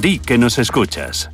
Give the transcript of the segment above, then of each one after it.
Di que nos escuchas.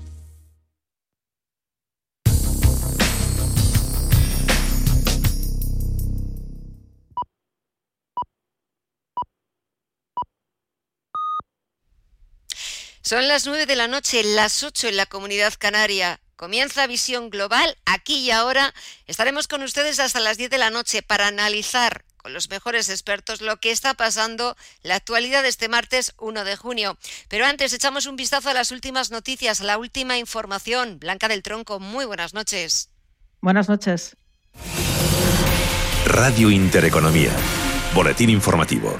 Son las 9 de la noche, las 8 en la comunidad canaria. Comienza Visión Global, aquí y ahora. Estaremos con ustedes hasta las 10 de la noche para analizar con los mejores expertos lo que está pasando, la actualidad de este martes 1 de junio. Pero antes echamos un vistazo a las últimas noticias, a la última información. Blanca del Tronco, muy buenas noches. Buenas noches. Radio Intereconomía. Boletín informativo.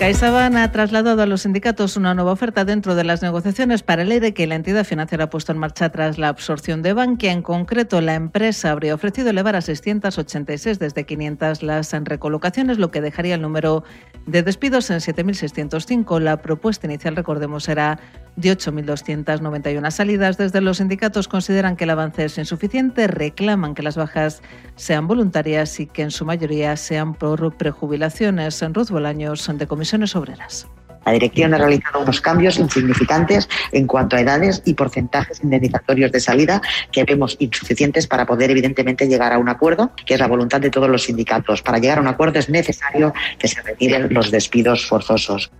CaixaBank ha trasladado a los sindicatos una nueva oferta dentro de las negociaciones para el ERE que la entidad financiera ha puesto en marcha tras la absorción de Bankia. En concreto, la empresa habría ofrecido elevar a 686 desde 500 las recolocaciones, lo que dejaría el número de despidos en 7.605. La propuesta inicial, recordemos, era de 8.291 salidas. Desde los sindicatos consideran que el avance es insuficiente, reclaman que las bajas sean voluntarias y que en su mayoría sean por prejubilaciones. En Ruth Bolaños, de Comisiones Obreras. La dirección ha realizado unos cambios insignificantes en cuanto a edades y porcentajes indemnizatorios de salida que vemos insuficientes para poder evidentemente llegar a un acuerdo, que es la voluntad de todos los sindicatos. Para llegar a un acuerdo es necesario que se retiren los despidos forzosos.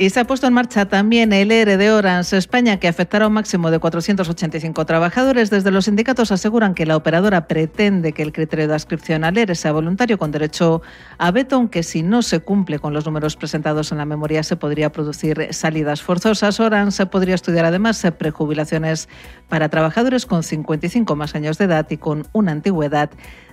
Y se ha puesto en marcha también el ERE de Orange España, que afectará a un máximo de 485 trabajadores. Desde los sindicatos aseguran que la operadora pretende que el criterio de adscripción al ERE sea voluntario con derecho a veto, aunque si no se cumple con los números presentados en la memoria se podría producir salidas forzosas. Orange podría estudiar además prejubilaciones para trabajadores con 55 más años de edad y con una antigüedad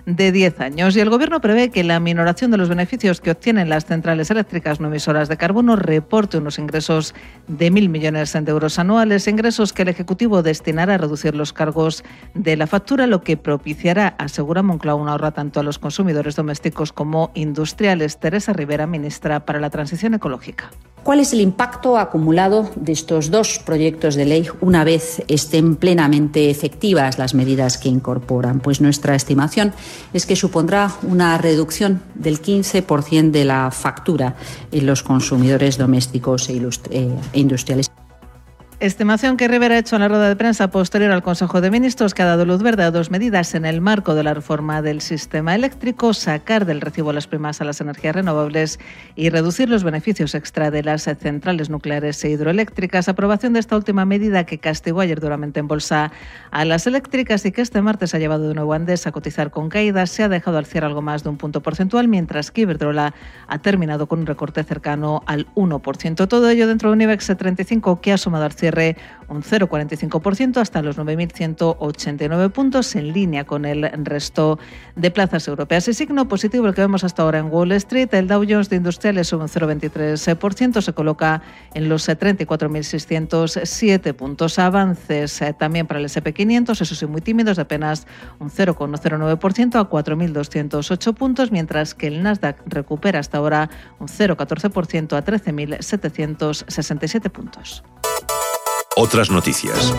de 10 años. Y el Gobierno prevé que la minoración de los beneficios que obtienen las centrales eléctricas no emisoras de carbono reporte unos ingresos de mil millones de euros anuales, ingresos que el Ejecutivo destinará a reducir los cargos de la factura, lo que propiciará, asegura Moncloa, un ahorro tanto a los consumidores domésticos como industriales. Teresa Rivera, ministra para la Transición Ecológica. ¿Cuál es el impacto acumulado de estos dos proyectos de ley una vez estén plenamente efectivas las medidas que incorporan? Pues nuestra estimación es que supondrá una reducción del 15% de la factura en los consumidores domésticos e, e industriales. Estimación que Rivera ha hecho en la rueda de prensa posterior al Consejo de Ministros, que ha dado luz verde a dos medidas en el marco de la reforma del sistema eléctrico, sacar del recibo las primas a las energías renovables y reducir los beneficios extra de las centrales nucleares e hidroeléctricas. Aprobación de esta última medida que castigó ayer duramente en bolsa a las eléctricas y que este martes ha llevado de nuevo a Andes a cotizar con caídas. Se ha dejado al cierre algo más de un punto porcentual, mientras que Iberdrola ha terminado con un recorte cercano al 1%. Todo ello dentro de un IBEX 35 que ha sumado al cierre un 0,45% hasta los 9.189 puntos, en línea con el resto de plazas europeas. El signo positivo el que vemos hasta ahora en Wall Street, el Dow Jones de Industriales un 0,23%, se coloca en los 34.607 puntos. Avances eh, también para el SP500, eso sí, muy tímidos, de apenas un 0,09% a 4.208 puntos, mientras que el Nasdaq recupera hasta ahora un 0,14% a 13.767 puntos. Otras noticias.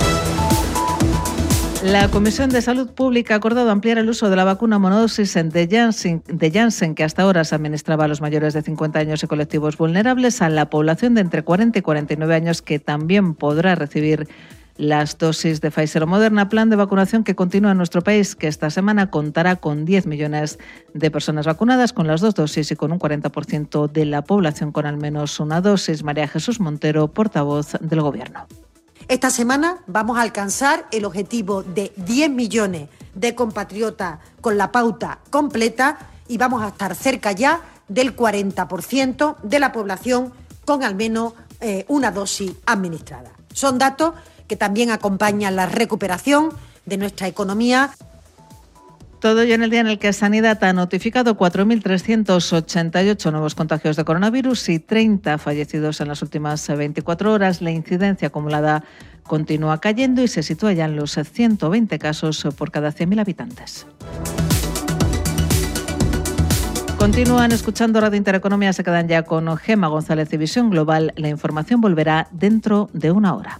La Comisión de Salud Pública ha acordado ampliar el uso de la vacuna monodosis de Janssen, que hasta ahora se administraba a los mayores de 50 años y colectivos vulnerables, a la población de entre 40 y 49 años, que también podrá recibir las dosis de Pfizer o Moderna, plan de vacunación que continúa en nuestro país, que esta semana contará con 10 millones de personas vacunadas con las dos dosis y con un 40% de la población con al menos una dosis. María Jesús Montero, portavoz del Gobierno. Esta semana vamos a alcanzar el objetivo de 10 millones de compatriotas con la pauta completa y vamos a estar cerca ya del 40% de la población con al menos eh, una dosis administrada. Son datos que también acompañan la recuperación de nuestra economía. Todo ello en el día en el que Sanidad ha notificado 4.388 nuevos contagios de coronavirus y 30 fallecidos en las últimas 24 horas. La incidencia acumulada continúa cayendo y se sitúa ya en los 120 casos por cada 100.000 habitantes. Continúan escuchando Radio Intereconomía, se quedan ya con Gema González y Visión Global. La información volverá dentro de una hora.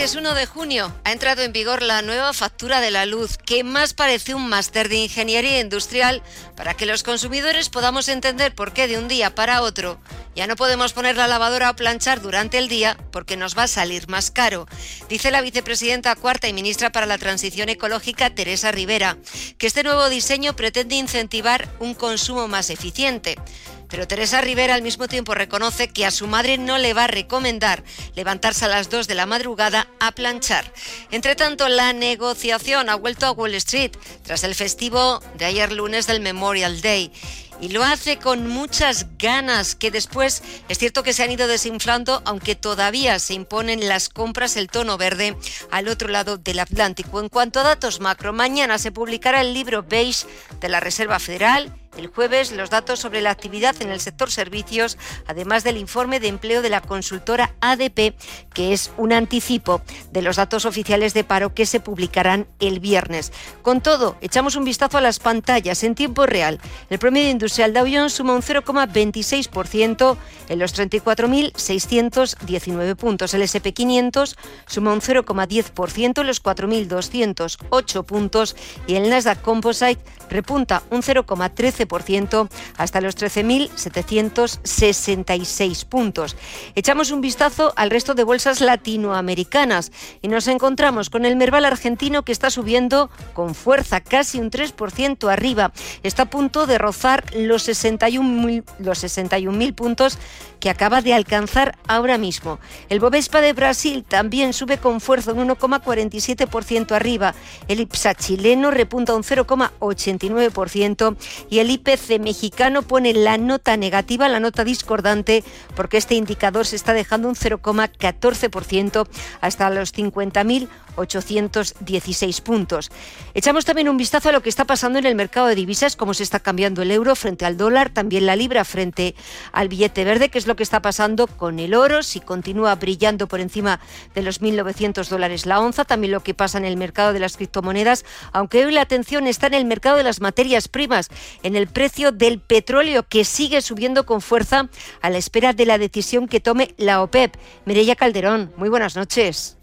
Martes 1 de junio ha entrado en vigor la nueva factura de la luz, que más parece un máster de ingeniería industrial para que los consumidores podamos entender por qué de un día para otro ya no podemos poner la lavadora a planchar durante el día porque nos va a salir más caro, dice la vicepresidenta cuarta y ministra para la Transición Ecológica, Teresa Rivera, que este nuevo diseño pretende incentivar un consumo más eficiente. Pero Teresa Rivera al mismo tiempo reconoce que a su madre no le va a recomendar levantarse a las 2 de la madrugada a planchar. Entre tanto, la negociación ha vuelto a Wall Street tras el festivo de ayer lunes del Memorial Day y lo hace con muchas ganas que después es cierto que se han ido desinflando aunque todavía se imponen las compras el tono verde al otro lado del Atlántico. En cuanto a datos macro, mañana se publicará el libro beige de la Reserva Federal el jueves los datos sobre la actividad en el sector servicios, además del informe de empleo de la consultora ADP, que es un anticipo de los datos oficiales de paro que se publicarán el viernes. Con todo, echamos un vistazo a las pantallas en tiempo real. El promedio industrial Dow Jones suma un 0,26% en los 34.619 puntos. El SP500 suma un 0,10% en los 4.208 puntos y el Nasdaq Composite repunta un 0,13% hasta los 13.766 puntos. Echamos un vistazo al resto de bolsas latinoamericanas y nos encontramos con el Merval argentino que está subiendo con fuerza, casi un 3% arriba. Está a punto de rozar los 61.000 los 61 puntos que acaba de alcanzar ahora mismo. El Bovespa de Brasil también sube con fuerza un 1,47% arriba. El IPSA chileno repunta un 0,89% y el IPC mexicano pone la nota negativa, la nota discordante, porque este indicador se está dejando un 0,14% hasta los 50.816 puntos. Echamos también un vistazo a lo que está pasando en el mercado de divisas, cómo se está cambiando el euro frente al dólar, también la libra frente al billete verde, que es lo que está pasando con el oro, si continúa brillando por encima de los 1.900 dólares la onza, también lo que pasa en el mercado de las criptomonedas, aunque hoy la atención está en el mercado de las materias primas, en el precio del petróleo que sigue subiendo con fuerza a la espera de la decisión que tome la OPEP. Mireya Calderón, muy buenas noches.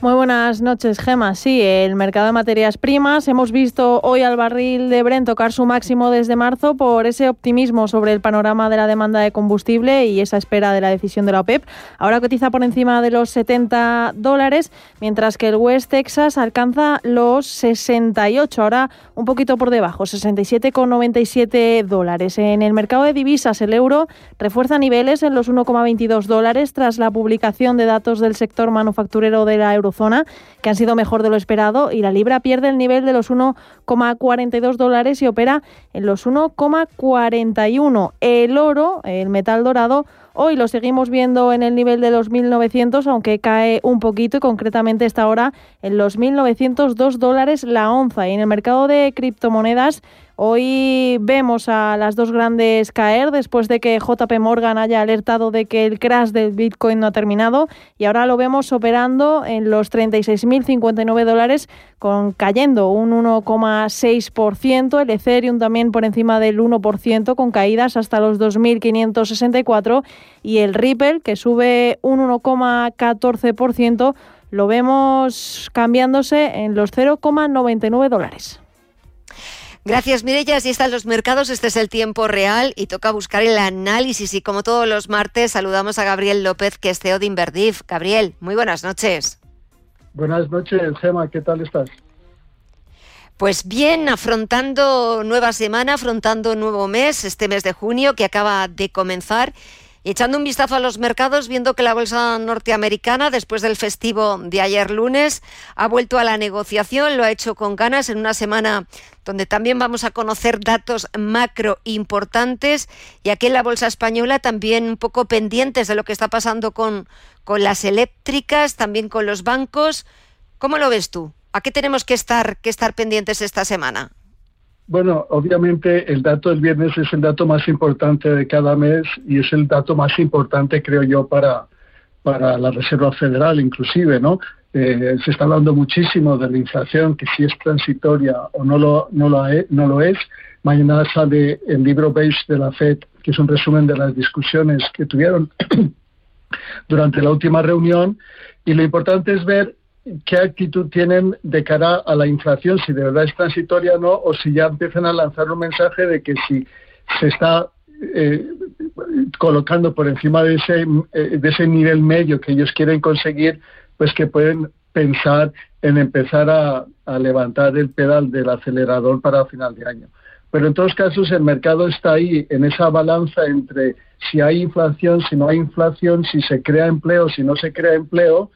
Muy buenas noches, Gema. Sí, el mercado de materias primas. Hemos visto hoy al barril de Brent tocar su máximo desde marzo por ese optimismo sobre el panorama de la demanda de combustible y esa espera de la decisión de la OPEP. Ahora cotiza por encima de los 70 dólares, mientras que el West Texas alcanza los 68, ahora un poquito por debajo, 67,97 dólares. En el mercado de divisas, el euro refuerza niveles en los 1,22 dólares tras la publicación de datos del sector manufacturero de la euro zona, que han sido mejor de lo esperado, y la libra pierde el nivel de los 1,42 dólares y opera en los 1,41. El oro, el metal dorado, Hoy lo seguimos viendo en el nivel de los 1.900, aunque cae un poquito y concretamente está ahora en los 1.902 dólares la onza. Y en el mercado de criptomonedas Hoy vemos a las dos grandes caer después de que JP Morgan haya alertado de que el crash del Bitcoin no ha terminado y ahora lo vemos operando en los 36.059 dólares con cayendo un 1,6%, el Ethereum también por encima del 1% con caídas hasta los 2.564 y el Ripple que sube un 1,14% lo vemos cambiándose en los 0,99 dólares. Gracias, Mireya. Así están los mercados. Este es el tiempo real y toca buscar el análisis. Y como todos los martes, saludamos a Gabriel López, que es CEO de Inverdif. Gabriel, muy buenas noches. Buenas noches, Gema. ¿Qué tal estás? Pues bien, afrontando nueva semana, afrontando nuevo mes, este mes de junio que acaba de comenzar. Echando un vistazo a los mercados, viendo que la bolsa norteamericana, después del festivo de ayer lunes, ha vuelto a la negociación, lo ha hecho con ganas en una semana donde también vamos a conocer datos macro importantes y aquí en la bolsa española también un poco pendientes de lo que está pasando con, con las eléctricas, también con los bancos. ¿Cómo lo ves tú? ¿A qué tenemos que estar, que estar pendientes esta semana? Bueno, obviamente el dato del viernes es el dato más importante de cada mes y es el dato más importante, creo yo, para, para la Reserva Federal, inclusive, ¿no? Eh, se está hablando muchísimo de la inflación, que si es transitoria o no lo, no lo, no lo es. Mañana sale el libro beige de la FED, que es un resumen de las discusiones que tuvieron durante la última reunión. Y lo importante es ver qué actitud tienen de cara a la inflación, si de verdad es transitoria o no, o si ya empiezan a lanzar un mensaje de que si se está eh, colocando por encima de ese, eh, de ese nivel medio que ellos quieren conseguir, pues que pueden pensar en empezar a, a levantar el pedal del acelerador para final de año. Pero en todos casos el mercado está ahí, en esa balanza entre si hay inflación, si no hay inflación, si se crea empleo, si no se crea empleo,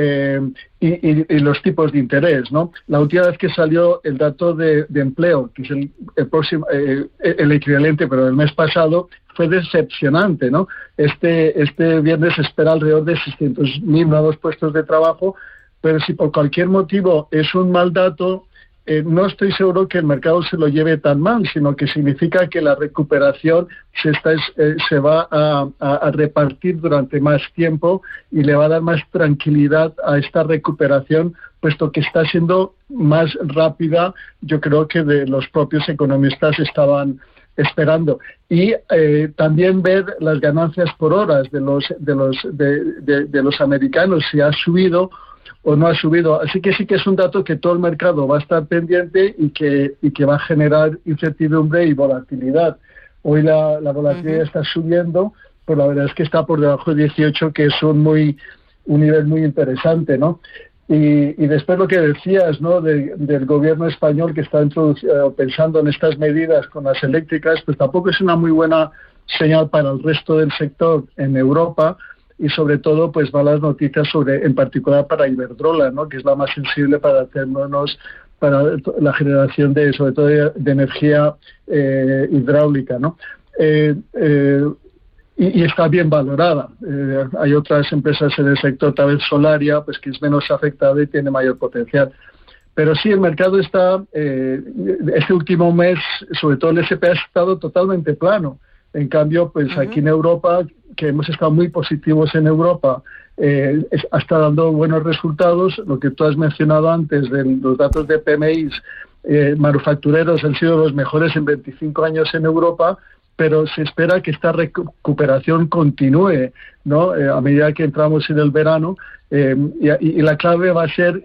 eh, y, los tipos de interés. ¿no? La última vez que salió el dato de, empleo, que es el, próximo, eh, el equivalente, pero el mes pasado, fue decepcionante. ¿no? Este, este viernes espera alrededor de 600.000 nuevos puestos de trabajo, pero si por cualquier motivo es un mal dato, eh, no estoy seguro que el mercado se lo lleve tan mal, sino que significa que la recuperación se, está, eh, se va a, repartir durante más tiempo y le va a dar más tranquilidad a esta recuperación, puesto que está siendo más rápida, yo creo que de los propios economistas estaban esperando. Y eh, también ver las ganancias por horas de los de los de los americanos si ha subido o no ha subido. Así que sí que es un dato que todo el mercado va a estar pendiente y que, y que va a generar incertidumbre y volatilidad. Hoy la, volatilidad está subiendo, pero la verdad es que está por debajo de 18, que es un, muy, un nivel muy interesante, ¿no? Y, después lo que decías, ¿no? del gobierno español que está pensando en estas medidas con las eléctricas, pues tampoco es una muy buena señal para el resto del sector en Europa, y sobre todo pues malas noticias sobre en particular para Iberdrola ¿no? que es la más sensible para hacernos para la generación de sobre todo de, energía eh, hidráulica ¿no? Eh, eh, y, está bien valorada. hay otras empresas en el sector, tal vez Solaria, pues que es menos afectada y tiene mayor potencial. Pero sí, el mercado está, este último mes, sobre todo el SP, ha estado totalmente plano. En cambio, pues aquí en Europa que hemos estado muy positivos en Europa, eh, está dando buenos resultados. Lo que tú has mencionado antes de los datos de PMI eh, manufactureros han sido los mejores en 25 años en Europa, pero se espera que esta recuperación continúe ¿no? Eh, a medida que entramos en el verano. Eh, y, la clave va a ser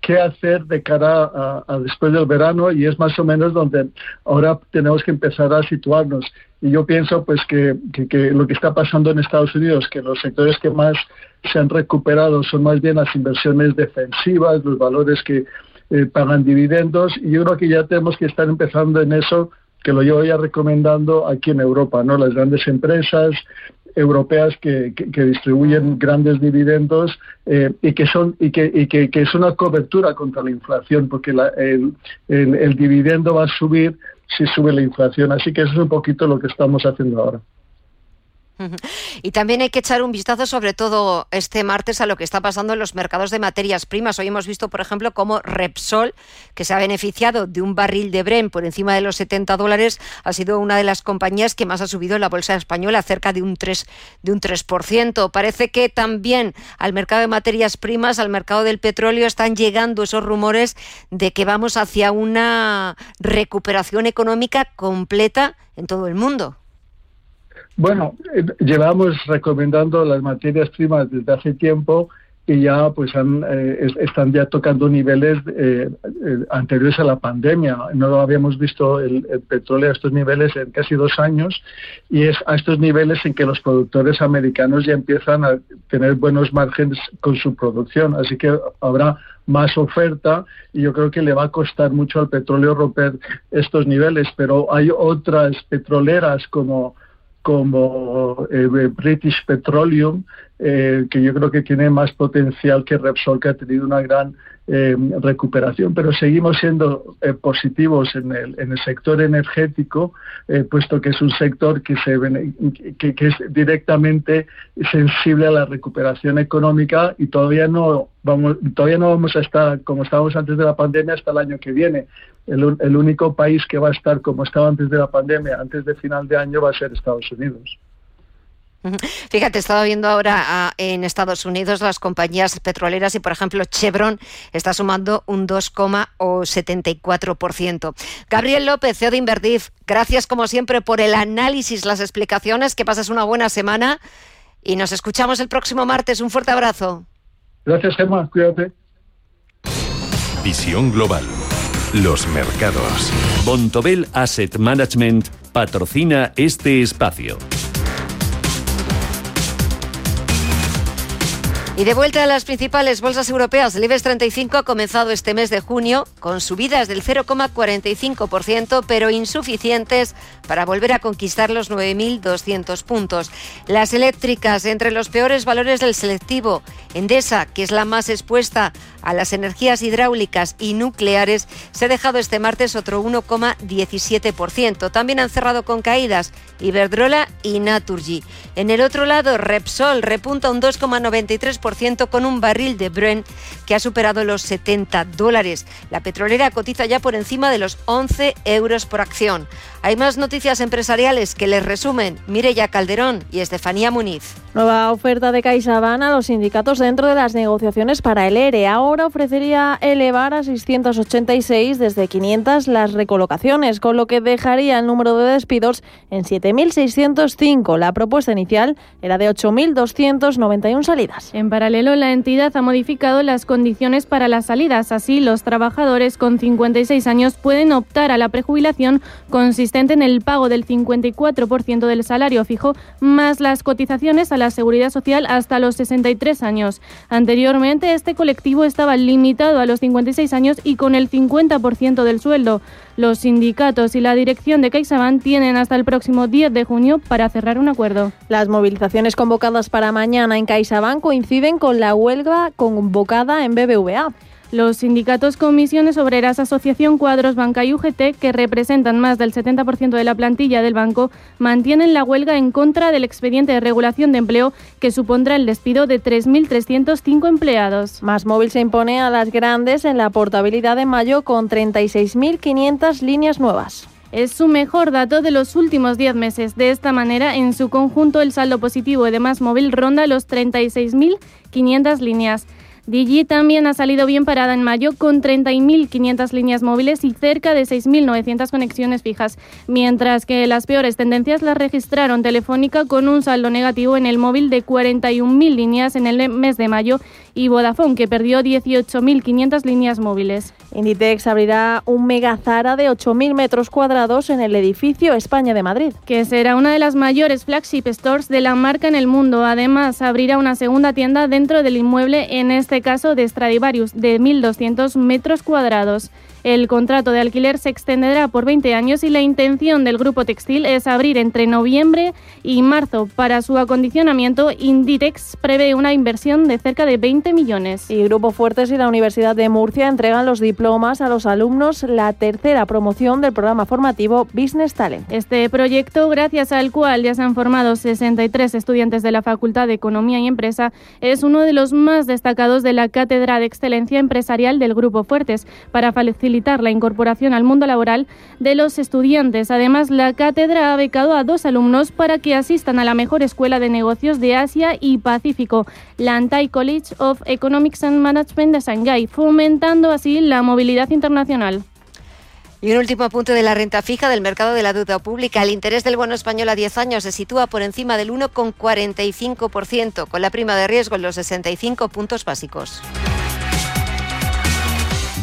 qué hacer de cara a, después del verano y es más o menos donde ahora tenemos que empezar a situarnos. Y yo pienso pues que, lo que está pasando en Estados Unidos, que los sectores que más se han recuperado son más bien las inversiones defensivas, los valores que eh, pagan dividendos, y yo creo que ya tenemos que estar empezando en eso, que lo llevo ya recomendando aquí en Europa, ¿no? Las grandes empresas, europeas que, distribuyen grandes dividendos eh, y que son y que, y que, es una cobertura contra la inflación porque el, el dividendo va a subir si sube la inflación. Así que eso es un poquito lo que estamos haciendo ahora. Y también hay que echar un vistazo, sobre todo este martes, a lo que está pasando en los mercados de materias primas. Hoy hemos visto, por ejemplo, cómo Repsol, que se ha beneficiado de un barril de Bren por encima de los 70 dólares, ha sido una de las compañías que más ha subido en la bolsa española, cerca de un 3%. De un 3%. Parece que también al mercado de materias primas, al mercado del petróleo, están llegando esos rumores de que vamos hacia una recuperación económica completa en todo el mundo. Bueno, eh, llevamos recomendando las materias primas desde hace tiempo y ya pues eh, están ya tocando niveles eh, anteriores a la pandemia. No habíamos visto el, petróleo a estos niveles en casi dos años y es a estos niveles en que los productores americanos ya empiezan a tener buenos márgenes con su producción. Así que habrá más oferta y yo creo que le va a costar mucho al petróleo romper estos niveles. Pero hay otras petroleras como como eh, British Petroleum, eh, que yo creo que tiene más potencial que Repsol, que ha tenido una gran eh, recuperación, pero seguimos siendo positivos en el, en el, sector energético, puesto que es un sector que, se, que, que, es directamente sensible a la recuperación económica y todavía no vamos, todavía no vamos a estar como estábamos antes de la pandemia hasta el año que viene el, único país que va a estar como estaba antes de la pandemia, antes de final de año, va a ser Estados Unidos. Fíjate, estaba viendo ahora ah, en Estados Unidos las compañías petroleras y, por ejemplo, Chevron está sumando un 2,74%. Gabriel López, CEO de Invertif, gracias como siempre por el análisis, las explicaciones, que pases una buena semana y nos escuchamos el próximo martes. Un fuerte abrazo. Gracias, Gemma. Cuídate. Visión Global. Los mercados. Bontobel Asset Management patrocina este espacio. Y de vuelta a las principales bolsas europeas, el IBEX 35 ha comenzado este mes de junio con subidas del 0,45%, pero insuficientes para volver a conquistar los 9.200 puntos. Las eléctricas, entre los peores valores del selectivo, Endesa, que es la más expuesta a las energías hidráulicas y nucleares, se ha dejado este martes otro 1,17%. También han cerrado con caídas Iberdrola y Naturgy. En el otro lado, Repsol repunta un 2,93% con un barril de Brent que ha superado los 70 dólares. La petrolera cotiza ya por encima de los 11 euros por acción. Hay más noticias empresariales que les resumen Mireya Calderón y Estefanía Muniz. Nueva oferta de CaixaBank a los sindicatos dentro de las negociaciones para el ERE. Ahora ofrecería elevar a 686 desde 500 las recolocaciones, con lo que dejaría el número de despidos en 7.605. La propuesta inicial era de 8.291 salidas. En paralelo, la entidad ha modificado las condiciones para las salidas. Así, los trabajadores con 56 años pueden optar a la prejubilación consistente en el pago del 54% del salario fijo más las cotizaciones a la seguridad social hasta los 63 años. Anteriormente, este colectivo estaba limitado a los 56 años y con el 50% del sueldo. Los sindicatos y la dirección de CaixaBank tienen hasta el próximo 10 de junio para cerrar un acuerdo. Las movilizaciones convocadas para mañana en CaixaBank coinciden con la huelga convocada en BBVA. Los sindicatos Comisiones Obreras, Asociación Cuadros Banca y UGT, que representan más del 70% de la plantilla del banco, mantienen la huelga en contra del expediente de regulación de empleo que supondrá el despido de 3.305 empleados. Más móvil se impone a las grandes en la portabilidad de mayo con 36.500 líneas nuevas es su mejor dato de los últimos 10 meses. De esta manera, en su conjunto, el saldo positivo de más móvil ronda los 36.500 líneas. Digi también ha salido bien parada en mayo con 30.500 líneas móviles y cerca de 6.900 conexiones fijas, mientras que las peores tendencias las registraron Telefónica con un saldo negativo en el móvil de 41.000 líneas en el mes de mayo y Vodafone, que perdió 18.500 líneas móviles. Inditex abrirá un megazara de 8.000 metros cuadrados en el edificio España de Madrid. Que será una de las mayores flagship stores de la marca en el mundo. Además, abrirá una segunda tienda dentro del inmueble en este este caso de Stradivarius, de 1.200 metros cuadrados. El contrato de alquiler se extenderá por 20 años y la intención del grupo textil es abrir entre noviembre y marzo. Para su acondicionamiento, Inditex prevé una inversión de cerca de 20 millones. Y Grupo Fuertes y la Universidad de Murcia entregan los diplomas a los alumnos, la tercera promoción del programa formativo Business Talent. Este proyecto, gracias al cual ya se han formado 63 estudiantes de la Facultad de Economía y Empresa, es uno de los más destacados de la Cátedra de Excelencia Empresarial del Grupo Fuertes para facilitar la incorporación al mundo laboral de los estudiantes. Además, la cátedra ha becado a dos alumnos para que asistan a la mejor escuela de negocios de Asia y Pacífico, la Antai College of Economics and Management de Shanghái, fomentando así la movilidad internacional. Y un último punto de la renta fija del mercado de la deuda pública. El interés del bono español a 10 años se sitúa por encima del 1,45%, con la prima de riesgo en los 65 puntos básicos.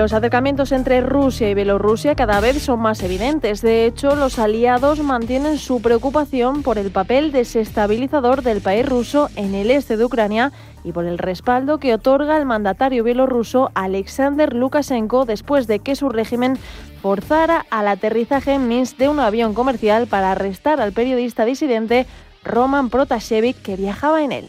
Los acercamientos entre Rusia y Bielorrusia cada vez son más evidentes. De hecho, los aliados mantienen su preocupación por el papel desestabilizador del país ruso en el este de Ucrania y por el respaldo que otorga el mandatario bielorruso Alexander Lukashenko después de que su régimen forzara al aterrizaje en Minsk de un avión comercial para arrestar al periodista disidente Roman Protasevich que viajaba en él.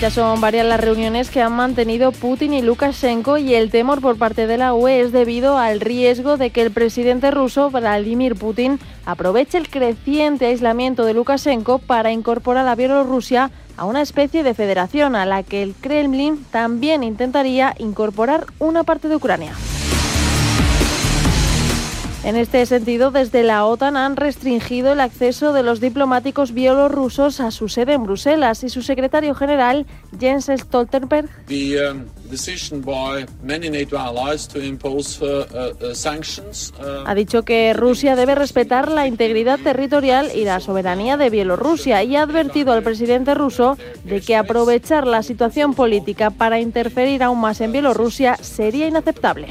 Ya son varias las reuniones que han mantenido Putin y Lukashenko y el temor por parte de la UE es debido al riesgo de que el presidente ruso Vladimir Putin aproveche el creciente aislamiento de Lukashenko para incorporar a Bielorrusia a una especie de federación a la que el Kremlin también intentaría incorporar una parte de Ucrania. En este sentido, desde la OTAN han restringido el acceso de los diplomáticos bielorrusos a su sede en Bruselas y su secretario general, Jens Stoltenberg, ha dicho que Rusia debe respetar la integridad territorial y la soberanía de Bielorrusia y ha advertido al presidente ruso de que aprovechar la situación política para interferir aún más en Bielorrusia sería inaceptable.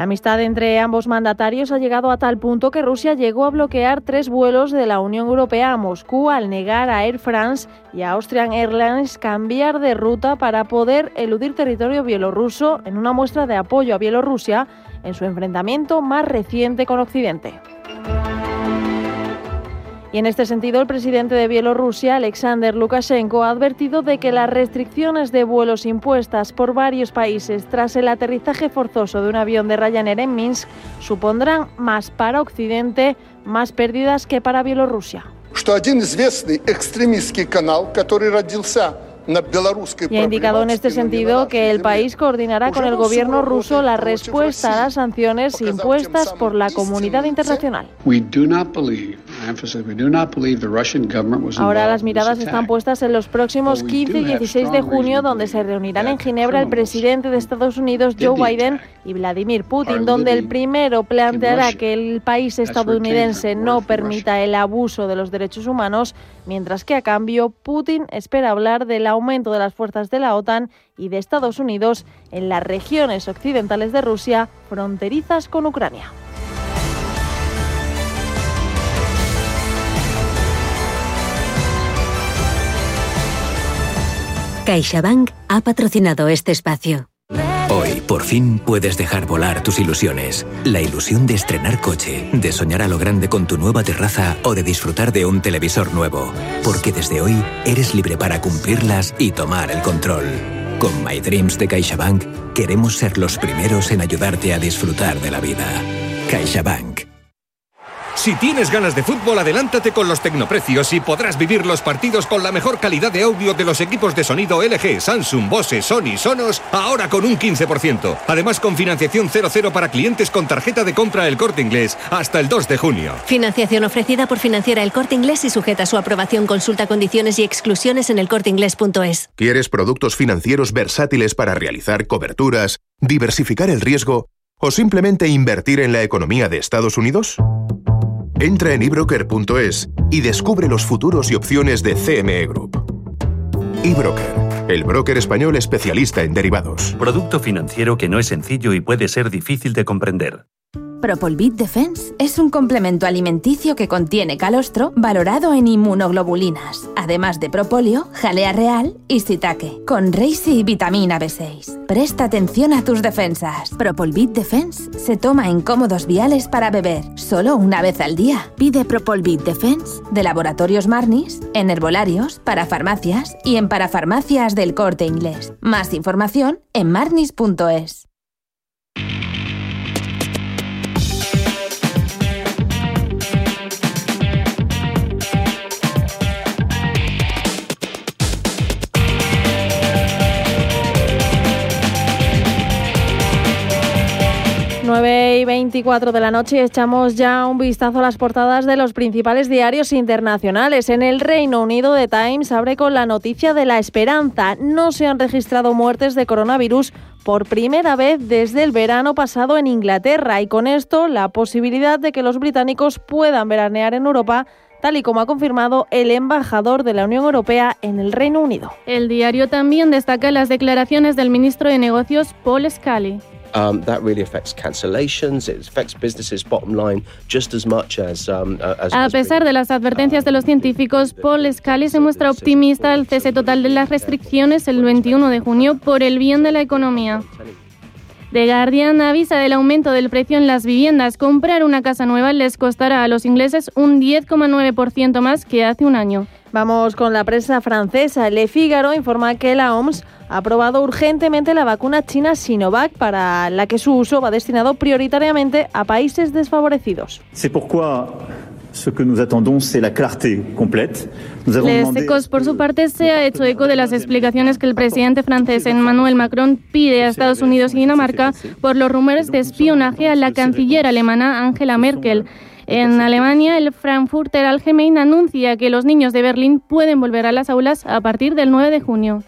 La amistad entre ambos mandatarios ha llegado a tal punto que Rusia llegó a bloquear tres vuelos de la Unión Europea a Moscú al negar a Air France y a Austrian Airlines cambiar de ruta para poder eludir territorio bielorruso en una muestra de apoyo a Bielorrusia en su enfrentamiento más reciente con Occidente. Y en este sentido, el presidente de Bielorrusia, Alexander Lukashenko, ha advertido de que las restricciones de vuelos impuestas por varios países tras el aterrizaje forzoso de un avión de Ryanair en Minsk supondrán más para Occidente, más pérdidas que para Bielorrusia. Y ha indicado en este sentido que el país coordinará con el gobierno ruso la respuesta a las sanciones impuestas por la comunidad internacional. Ahora las miradas están puestas en los próximos 15 y 16 de junio, donde se reunirán en Ginebra el presidente de Estados Unidos, Joe Biden, y Vladimir Putin, donde el primero planteará que el país estadounidense no permita el abuso de los derechos humanos, mientras que a cambio Putin espera hablar del aumento de las fuerzas de la OTAN y de Estados Unidos en las regiones occidentales de Rusia fronterizas con Ucrania. CaixaBank ha patrocinado este espacio. Hoy, por fin, puedes dejar volar tus ilusiones. La ilusión de estrenar coche, de soñar a lo grande con tu nueva terraza o de disfrutar de un televisor nuevo. Porque desde hoy eres libre para cumplirlas y tomar el control. Con My Dreams de CaixaBank queremos ser los primeros en ayudarte a disfrutar de la vida. CaixaBank. Si tienes ganas de fútbol, adelántate con los tecnoprecios y podrás vivir los partidos con la mejor calidad de audio de los equipos de sonido LG, Samsung, Bose, Sony, Sonos, ahora con un 15%. Además, con financiación 00 para clientes con tarjeta de compra El Corte Inglés hasta el 2 de junio. Financiación ofrecida por Financiera El Corte Inglés y sujeta a su aprobación. Consulta condiciones y exclusiones en elcorteinglés.es. ¿Quieres productos financieros versátiles para realizar coberturas, diversificar el riesgo o simplemente invertir en la economía de Estados Unidos? Entra en ebroker.es y descubre los futuros y opciones de CME Group. eBroker, el broker español especialista en derivados. Producto financiero que no es sencillo y puede ser difícil de comprender. Propolvit Defense es un complemento alimenticio que contiene calostro valorado en inmunoglobulinas, además de propóleo, jalea real y sitaque, con reishi y vitamina B6. Presta atención a tus defensas. Propolvit Defense se toma en cómodos viales para beber, solo una vez al día. Pide Propolvit Defense de Laboratorios Marnis, en herbolarios, para farmacias y en parafarmacias del corte inglés. Más información en marnis.es. 24 de la noche echamos ya un vistazo a las portadas de los principales diarios internacionales. En el Reino Unido, The Times abre con la noticia de la esperanza. No se han registrado muertes de coronavirus por primera vez desde el verano pasado en Inglaterra y con esto la posibilidad de que los británicos puedan veranear en Europa tal y como ha confirmado el embajador de la Unión Europea en el Reino Unido. El diario también destaca las declaraciones del ministro de Negocios Paul Scally. Um, that really affects cancellations. It affects businesses' bottom line just as much as. Um, as a pesar de las advertencias de los científicos, Paul Scally se muestra optimista al cese total de las restricciones el 21 de junio por el bien de la economía. The Guardian avisa del aumento del precio en las viviendas. Comprar una casa nueva les costará a los ingleses un 10,9% más que hace un año. Vamos con la prensa francesa. Le Figaro informa que la OMS ha aprobado urgentemente la vacuna china Sinovac para la que su uso va destinado prioritariamente a países desfavorecidos. C'est pourquoi ce que nous attendons, c'est la clarté complète. Les Ecos, por su parte, se ha hecho eco de las explicaciones que el presidente francés Emmanuel Macron pide a Estados Unidos y Dinamarca por los rumores de espionaje a la canciller alemana Angela Merkel. En Alemania, el Frankfurter Allgemein anuncia que los niños de Berlín pueden volver a las aulas a partir del 9 de junio.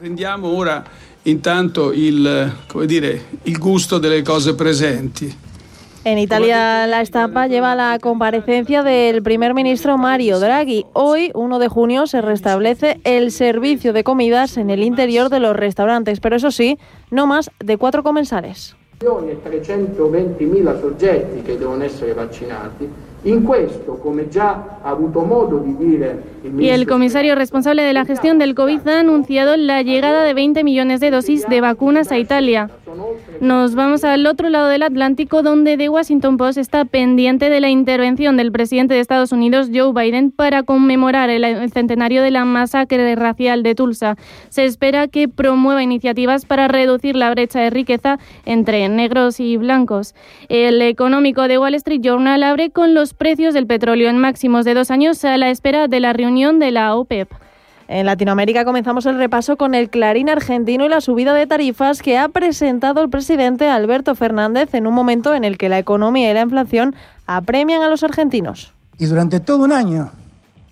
Rendiamo ora intanto il, come dire, il gusto delle cose presenti. En Italia, la estampa lleva la comparecencia del primer ministro Mario Draghi. Hoy, 1 de junio, se restablece el servicio de comidas en el interior de los restaurantes, pero eso sí, no más de cuatro comensales. 320.000 soggetti che devono essere vaccinati y el comisario responsable de la gestión del COVID ha anunciado la llegada de 20 millones de dosis de vacunas a Italia. Nos vamos al otro lado del Atlántico, donde The Washington Post está pendiente de la intervención del presidente de Estados Unidos, Joe Biden, para conmemorar el centenario de la masacre racial de Tulsa. Se espera que promueva iniciativas para reducir la brecha de riqueza entre negros y blancos. El económico de Wall Street Journal abre con los precios del petróleo en máximos de dos años a la espera de la reunión de la OPEP. En Latinoamérica comenzamos el repaso con el Clarín argentino y la subida de tarifas que ha presentado el presidente Alberto Fernández en un momento en el que la economía y la inflación apremian a los argentinos. Y durante todo un año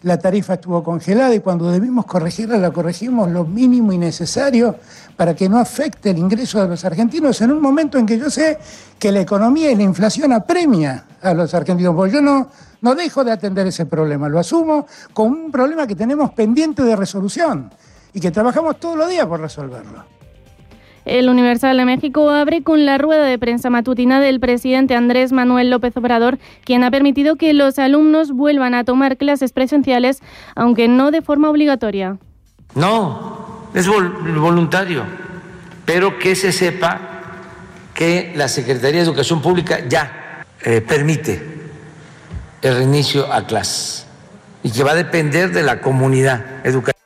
la tarifa estuvo congelada y cuando debimos corregirla la corregimos lo mínimo y necesario para que no afecte el ingreso de los argentinos en un momento en que yo sé que la economía y la inflación apremia a los argentinos. Porque yo no, no dejo de atender ese problema, lo asumo como un problema que tenemos pendiente de resolución y que trabajamos todos los días por resolverlo. El Universal de México abre con la rueda de prensa matutina del presidente Andrés Manuel López Obrador, quien ha permitido que los alumnos vuelvan a tomar clases presenciales, aunque no de forma obligatoria. No, es voluntario, pero que se sepa que la Secretaría de Educación Pública ya eh, permite el reinicio a clases y que va a depender de la comunidad educativa.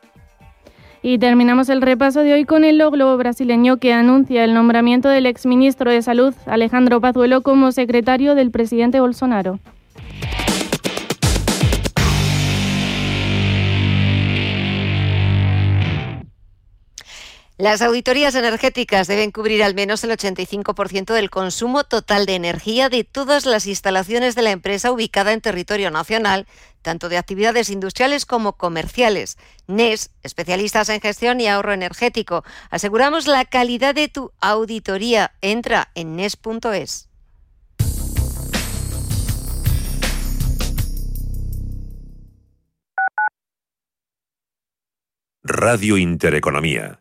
Y terminamos el repaso de hoy con el logro brasileño que anuncia el nombramiento del exministro de Salud, Alejandro Pazuelo, como secretario del presidente Bolsonaro. Las auditorías energéticas deben cubrir al menos el 85% del consumo total de energía de todas las instalaciones de la empresa ubicada en territorio nacional, tanto de actividades industriales como comerciales. NES, especialistas en gestión y ahorro energético. Aseguramos la calidad de tu auditoría. Entra en NES.es. Radio Intereconomía.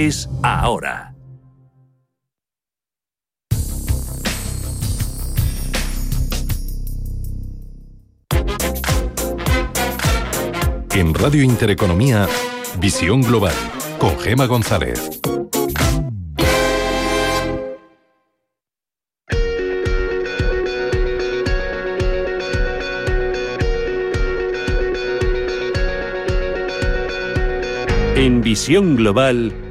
es ahora. En Radio Intereconomía, Visión Global, con Gema González. En Visión Global,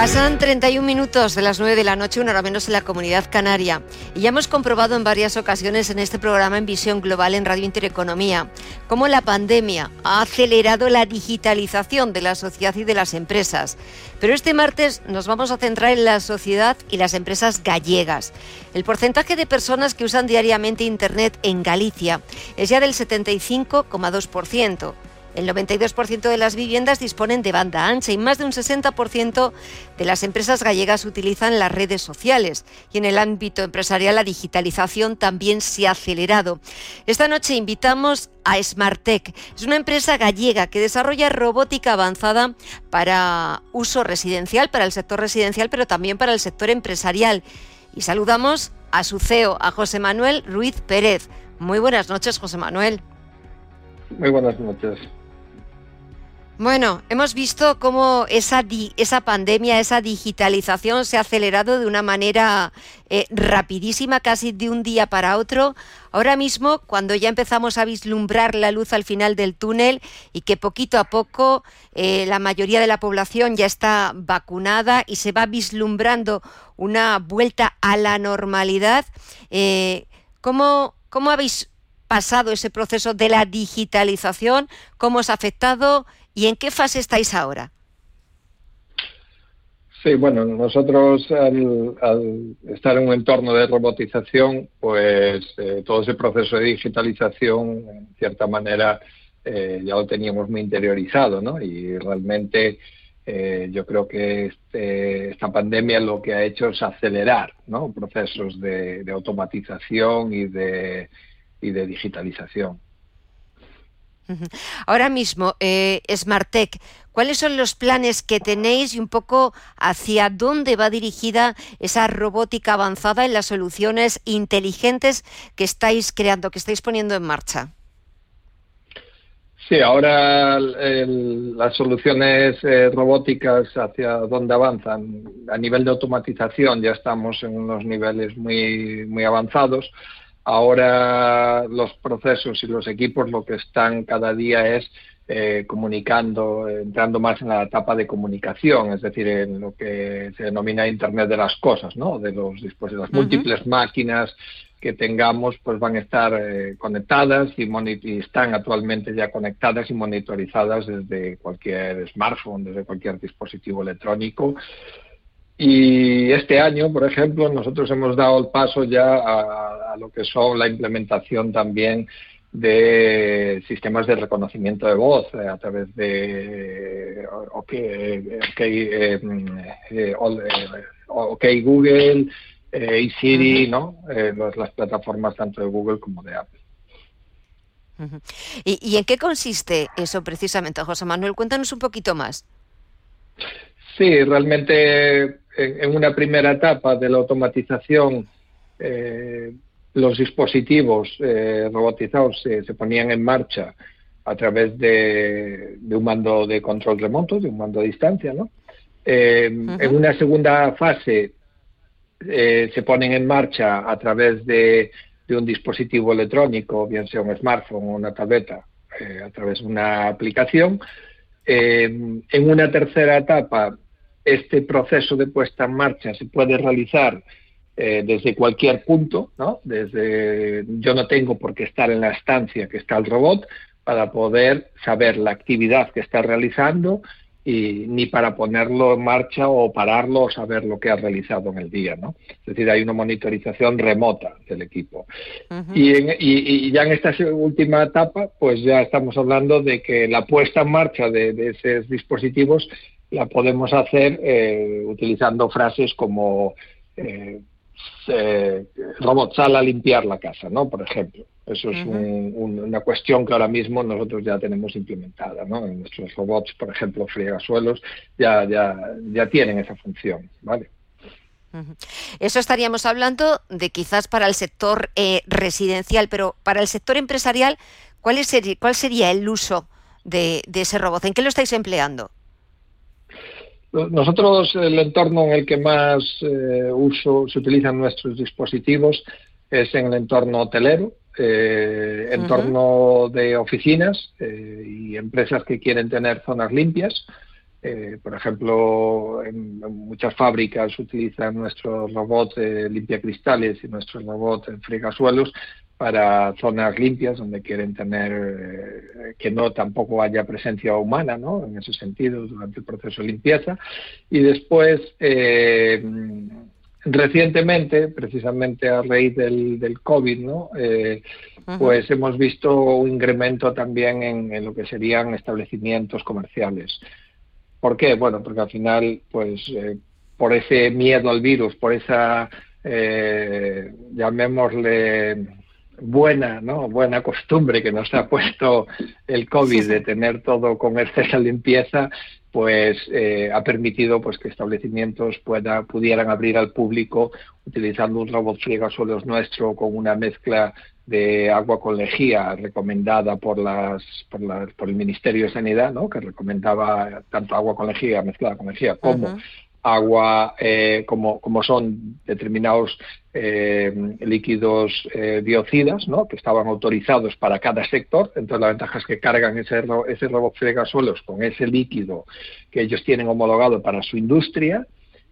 Pasan 31 minutos de las 9 de la noche, una hora menos en la comunidad canaria. Y ya hemos comprobado en varias ocasiones en este programa en Visión Global en Radio Intereconomía cómo la pandemia ha acelerado la digitalización de la sociedad y de las empresas. Pero este martes nos vamos a centrar en la sociedad y las empresas gallegas. El porcentaje de personas que usan diariamente Internet en Galicia es ya del 75,2%. El 92% de las viviendas disponen de banda ancha y más de un 60% de las empresas gallegas utilizan las redes sociales. Y en el ámbito empresarial la digitalización también se ha acelerado. Esta noche invitamos a Smartec. Es una empresa gallega que desarrolla robótica avanzada para uso residencial, para el sector residencial, pero también para el sector empresarial. Y saludamos a su CEO, a José Manuel Ruiz Pérez. Muy buenas noches, José Manuel. Muy buenas noches. Bueno, hemos visto cómo esa, esa pandemia, esa digitalización se ha acelerado de una manera eh, rapidísima, casi de un día para otro. Ahora mismo, cuando ya empezamos a vislumbrar la luz al final del túnel y que poquito a poco eh, la mayoría de la población ya está vacunada y se va vislumbrando una vuelta a la normalidad, eh, ¿cómo, ¿cómo habéis pasado ese proceso de la digitalización? ¿Cómo os ha afectado? ¿Y en qué fase estáis ahora? Sí, bueno, nosotros al, estar en un entorno de robotización, pues eh, todo ese proceso de digitalización, en cierta manera, eh, ya lo teníamos muy interiorizado, ¿no? Y realmente eh, yo creo que este, esta pandemia lo que ha hecho es acelerar. Procesos de, automatización y de, y de digitalización. Ahora mismo, eh, Smartec, ¿cuáles son los planes que tenéis y un poco hacia dónde va dirigida esa robótica avanzada en las soluciones inteligentes que estáis creando, que estáis poniendo en marcha? Sí, ahora las soluciones eh, robóticas hacia dónde avanzan a nivel de automatización ya estamos en unos niveles muy muy avanzados. Ahora los procesos y los equipos lo que están cada día es eh, comunicando, entrando más en la etapa de comunicación, es decir, en lo que se denomina Internet de las cosas, ¿no? De los de las múltiples máquinas que tengamos, pues van a estar eh, conectadas y, y, están actualmente ya conectadas y monitorizadas desde cualquier smartphone, desde cualquier dispositivo electrónico y este año, por ejemplo, nosotros hemos dado el paso ya a, lo que son la implementación también de sistemas de reconocimiento de voz eh, a través de OK, eh, eh, okay Google y Siri, ¿no? las plataformas tanto de Google como de Apple. ¿Y, en qué consiste eso precisamente, José Manuel? Cuéntanos un poquito más. Sí, realmente en, una primera etapa de la automatización, eh, los dispositivos eh, robotizados se, ponían en marcha a través de, un mando de control remoto, de un mando a distancia, ¿no? Eh, en una segunda fase se ponen en marcha a través de de un dispositivo electrónico, bien sea un smartphone o una tableta, eh, a través de una aplicación. Eh, en una tercera etapa, este proceso de puesta en marcha se puede realizar eh, desde cualquier punto, ¿no? Desde yo no tengo por qué estar en la estancia que está el robot para poder saber la actividad que está realizando y ni para ponerlo en marcha o pararlo o saber lo que ha realizado en el día, ¿no? Es decir, hay una monitorización remota del equipo. y, ya en esta última etapa, pues ya estamos hablando de que la puesta en marcha de, esos dispositivos la podemos hacer eh, utilizando frases como eh, eh, robot sal a limpiar la casa, ¿no? Por ejemplo. Eso es una cuestión que ahora mismo nosotros ya tenemos implementada, ¿no? En nuestros robots, por ejemplo, friegasuelos, ya, ya, ya tienen esa función, ¿vale? Eso estaríamos hablando de quizás para el sector eh, residencial, pero para el sector empresarial, ¿cuál, es, cuál sería el uso de, ese robot? ¿En qué lo estáis empleando? Nosotros, el entorno en el que más eh, uso se utilizan nuestros dispositivos es en el entorno hotelero, eh, entorno de oficinas eh, y empresas que quieren tener zonas limpias. Por ejemplo, en, muchas fábricas utilizan nuestro robot de limpia cristales y nuestro robot en fregasuelos para zonas limpias donde quieren tener eh, que no tampoco haya presencia humana, ¿no? En ese sentido durante el proceso de limpieza y después eh, Recientemente, precisamente a raíz del, del COVID, ¿no? Eh, pues hemos visto un incremento también en, lo que serían establecimientos comerciales. ¿Por qué? Bueno, porque al final, pues eh, por ese miedo al virus, por esa, eh, llamémosle, buena, ¿no? buena costumbre que nos ha puesto el COVID de tener todo con exceso de limpieza, pues eh, ha permitido pues que establecimientos pueda, pudieran abrir al público utilizando un robot friegasuelos nuestro con una mezcla de agua con lejía recomendada por las, por, por el Ministerio de Sanidad, ¿no? que recomendaba tanto agua con lejía mezclada con lejía como agua eh, como, como son determinados eh, líquidos eh, biocidas, ¿no? que estaban autorizados para cada sector. Entonces la ventaja es que cargan ese, ese robot fregasuelos con ese líquido que ellos tienen homologado para su industria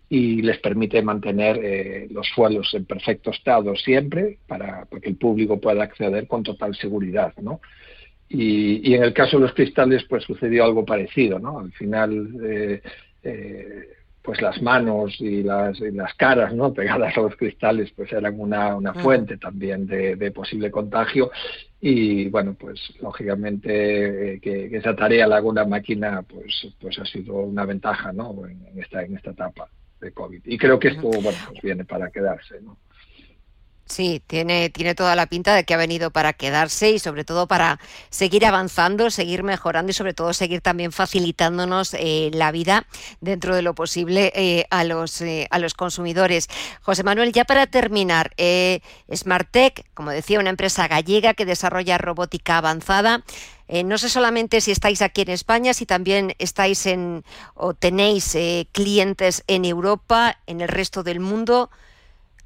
y les permite mantener los suelos en perfecto estado siempre para, que el público pueda acceder con total seguridad. ¿no? Y, y, en el caso de los cristales pues sucedió algo parecido. ¿no? Al final... Eh, pues las manos y las, las caras ¿no? pegadas a los cristales pues eran una, una fuente también de, posible contagio y bueno pues lógicamente eh, que, esa tarea la haga una máquina pues pues ha sido una ventaja ¿no? en, esta en esta etapa de COVID y creo que esto bueno pues viene para quedarse ¿no? Sí, tiene, tiene toda la pinta de que ha venido para quedarse y sobre todo para seguir avanzando, seguir mejorando y sobre todo seguir también facilitándonos eh, la vida dentro de lo posible eh, a, los, eh, a los consumidores. José Manuel, ya para terminar, Smartec, como decía, una empresa gallega que desarrolla robótica avanzada. no sé solamente si estáis aquí en España, si también estáis en o tenéis clientes en Europa, en el resto del mundo.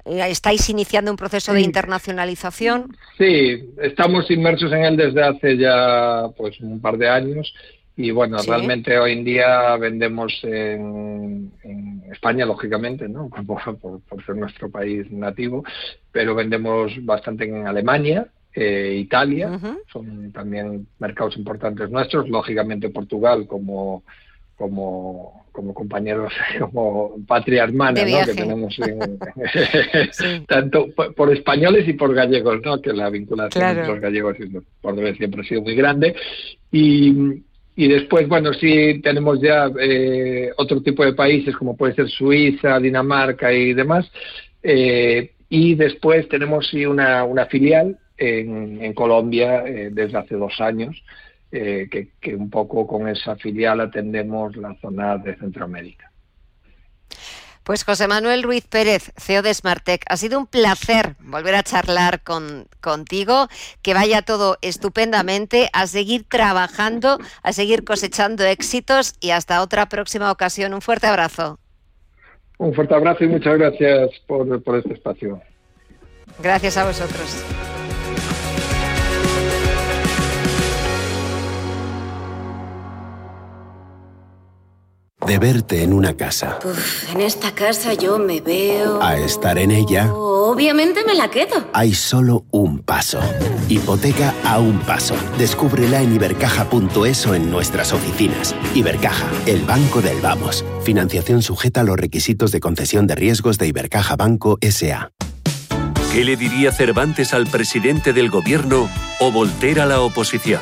Eh, ¿Estáis iniciando un proceso de internacionalización? Sí, estamos inmersos en él desde hace ya pues un par de años. Y bueno, realmente hoy en día vendemos en, España, lógicamente, ¿no? Por, ser nuestro país nativo, pero vendemos bastante en Alemania, eh, Italia, son también mercados importantes nuestros, lógicamente Portugal como como, como compañeros, como patria hermana, ¿no? que tenemos tanto por, españoles y por gallegos, ¿no? que la vinculación entre los gallegos y los siempre ha sido muy grande. Y, y después, bueno, sí tenemos ya eh, otro tipo de países como puede ser Suiza, Dinamarca y demás. Eh, y después tenemos sí una, una filial en, Colombia eh, desde hace dos años, eh, que, que un poco con esa filial atendemos la zona de Centroamérica. Pues José Manuel Ruiz Pérez, CEO de Smartec, ha sido un placer volver a charlar con, contigo, que vaya todo estupendamente, a seguir trabajando, a seguir cosechando éxitos y hasta otra próxima ocasión. Un fuerte abrazo. Un fuerte abrazo y muchas gracias por, por este espacio. Gracias a vosotros. De verte en una casa. en esta casa yo me veo... A estar en ella... Obviamente me la quedo. Hay solo un paso. Hipoteca a un paso. Descúbrela en ibercaja.es o en nuestras oficinas. Ibercaja, el banco del vamos. Financiación sujeta a los requisitos de concesión de riesgos de Ibercaja Banco S.A. ¿Qué le diría Cervantes al presidente del gobierno o Volter a la oposición?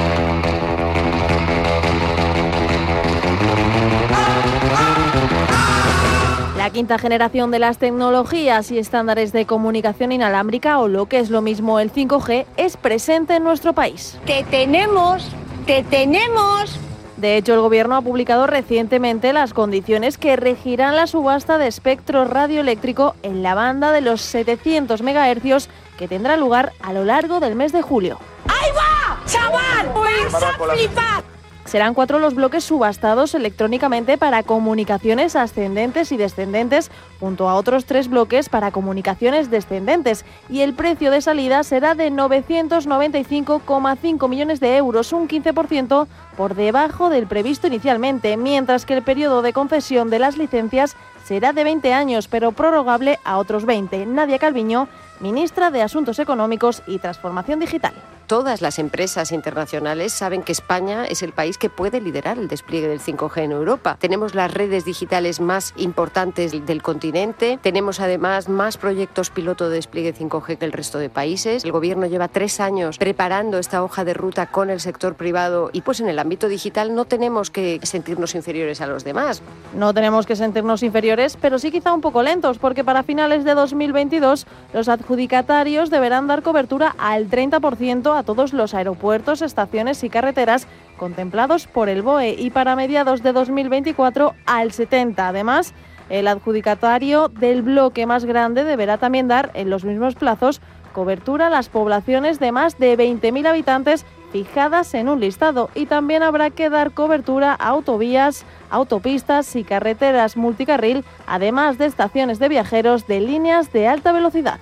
La quinta generación de las tecnologías y estándares de comunicación inalámbrica, o lo que es lo mismo el 5G, es presente en nuestro país. ¡Te tenemos! ¡Te tenemos! De hecho, el Gobierno ha publicado recientemente las condiciones que regirán la subasta de espectro radioeléctrico en la banda de los 700 MHz que tendrá lugar a lo largo del mes de julio. ¡Ahí va! ¡Chaval! ¡Vas a flipar! Serán cuatro los bloques subastados electrónicamente para comunicaciones ascendentes y descendentes, junto a otros tres bloques para comunicaciones descendentes, y el precio de salida será de 995,5 millones de euros, un 15% por debajo del previsto inicialmente, mientras que el periodo de concesión de las licencias será de 20 años, pero prorrogable a otros 20. Nadia Calviño, ministra de Asuntos Económicos y Transformación Digital todas las empresas internacionales saben que España es el país que puede liderar el despliegue del 5G en Europa. Tenemos las redes digitales más importantes del continente, tenemos además más proyectos piloto de despliegue 5G que el resto de países. El gobierno lleva tres años preparando esta hoja de ruta con el sector privado y pues en el ámbito digital no tenemos que sentirnos inferiores a los demás. No tenemos que sentirnos inferiores, pero sí quizá un poco lentos, porque para finales de 2022 los adjudicatarios deberán dar cobertura al 30% a todos los aeropuertos, estaciones y carreteras contemplados por el BOE y para mediados de 2024 al 70. Además, el adjudicatario del bloque más grande deberá también dar en los mismos plazos cobertura a las poblaciones de más de 20.000 habitantes fijadas en un listado y también habrá que dar cobertura a autovías, autopistas y carreteras multicarril, además de estaciones de viajeros de líneas de alta velocidad.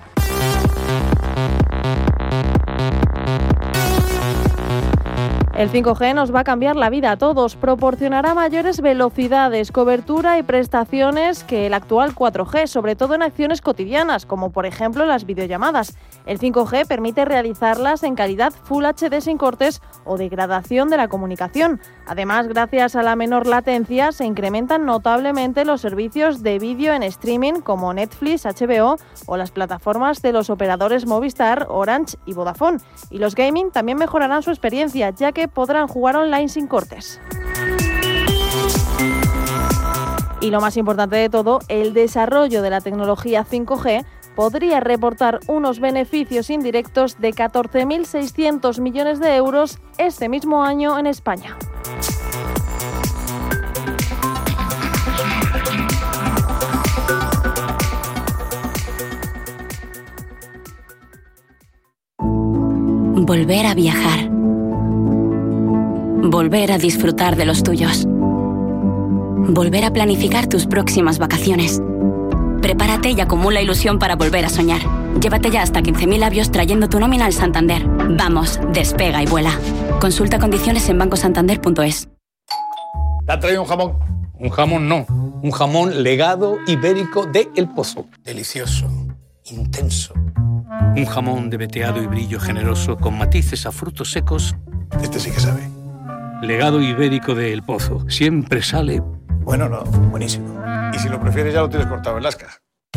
El 5G nos va a cambiar la vida a todos, proporcionará mayores velocidades, cobertura y prestaciones que el actual 4G, sobre todo en acciones cotidianas, como por ejemplo las videollamadas. El 5G permite realizarlas en calidad Full HD sin cortes o degradación de la comunicación. Además, gracias a la menor latencia, se incrementan notablemente los servicios de vídeo en streaming como Netflix, HBO o las plataformas de los operadores Movistar, Orange y Vodafone. Y los gaming también mejorarán su experiencia, ya que podrán jugar online sin cortes. Y lo más importante de todo, el desarrollo de la tecnología 5G podría reportar unos beneficios indirectos de 14.600 millones de euros este mismo año en España. Volver a viajar Volver a disfrutar de los tuyos. Volver a planificar tus próximas vacaciones. Prepárate y acumula ilusión para volver a soñar. Llévate ya hasta 15.000 labios trayendo tu nómina al Santander. Vamos, despega y vuela. Consulta condiciones en bancosantander.es. ¿Te ha traído un jamón? Un jamón no. Un jamón legado ibérico de El Pozo. Delicioso. Intenso. Un jamón de veteado y brillo generoso con matices a frutos secos. Este sí que sabe legado ibérico de El Pozo. Siempre sale... Bueno, no, buenísimo. Y si lo prefieres ya lo tienes cortado en lasca.